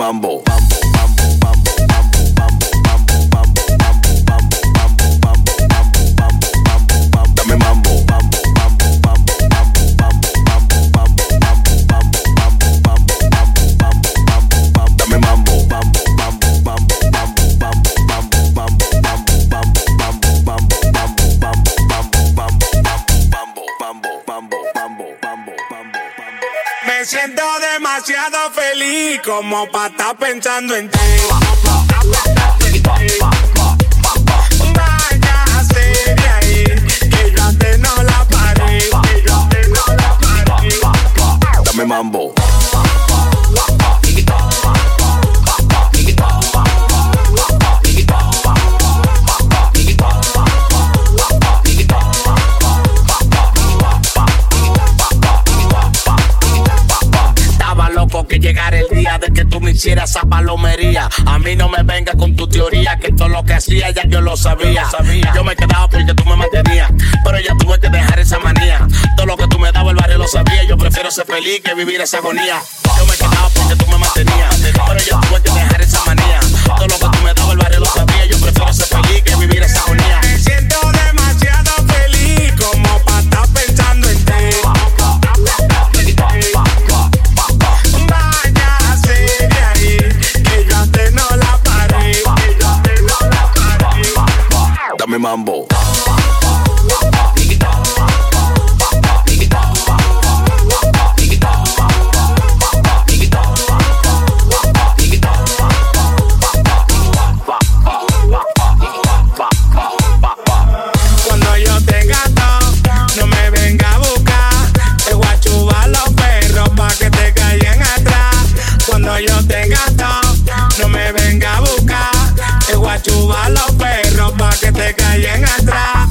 mambo, siento demasiado feliz como para estar pensando en ti. Váyase de ahí, que yo antes no la paré, que yo antes no la paré. Dame mambo. Hicieras esa palomería. A mí no me venga con tu teoría, que todo lo que hacía ya yo lo sabía. Y yo me quedaba porque tú me mantenías, pero ya tuve que dejar esa manía. Todo lo que tú me dabas el barrio lo sabía. Yo prefiero ser feliz que vivir esa agonía. Yo me quedaba porque tú me mantenías, pero ya tuve que dejar esa manía. Todo lo que tú me dabas el barrio lo sabía. Yo prefiero ser feliz que vivir esa agonía. Me siento demasiado mambo. suban los perros pa' que te caigan atrás.